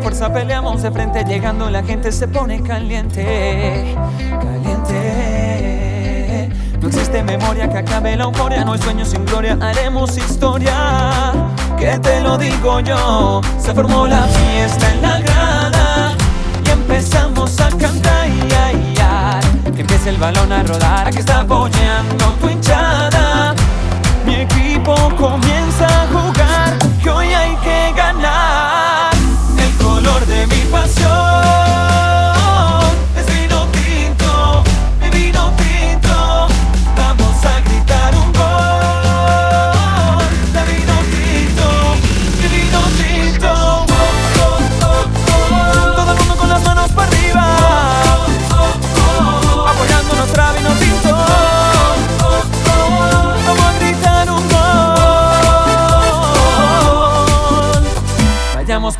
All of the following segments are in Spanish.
fuerza peleamos de frente, llegando la gente se pone caliente, caliente. No existe memoria que acabe la euforia, no hay sueños sin gloria, haremos historia. Que te lo digo yo, se formó la fiesta en la grada y empezamos a cantar. Que empiece el balón a rodar, aquí está apoyando tu hinchada.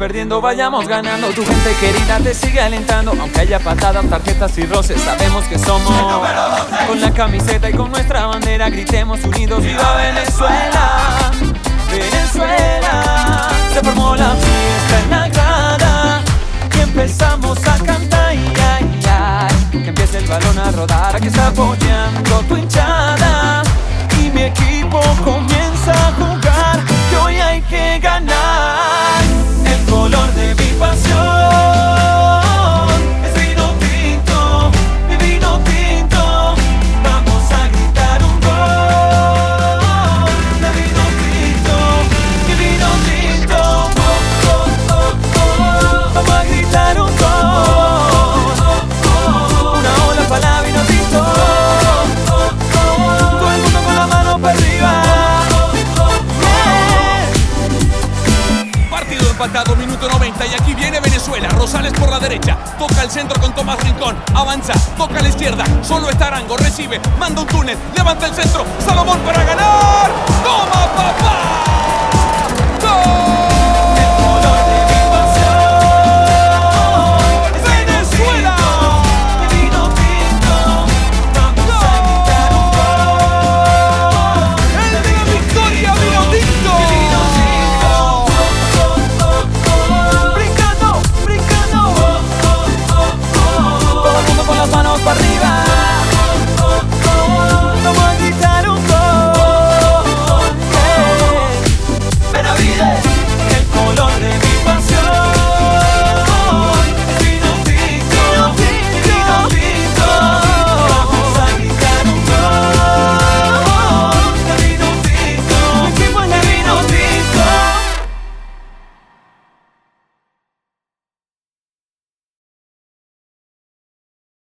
Perdiendo, vayamos ganando. Tu gente querida te sigue alentando. Aunque haya patadas, tarjetas y roces, sabemos que somos. Con la camiseta y con nuestra bandera, gritemos unidos: ¡Viva Venezuela! Venezuela. Se formó la fiesta en la grada y empezamos a cantar. Ay, ay, ay. Que empiece el balón a rodar. Aquí está apoyando tu hinchada minuto 90 y aquí viene Venezuela. Rosales por la derecha, toca el centro con Tomás Rincón, avanza, toca a la izquierda, solo está Arango, recibe, manda un túnel, levanta el centro, Salomón para.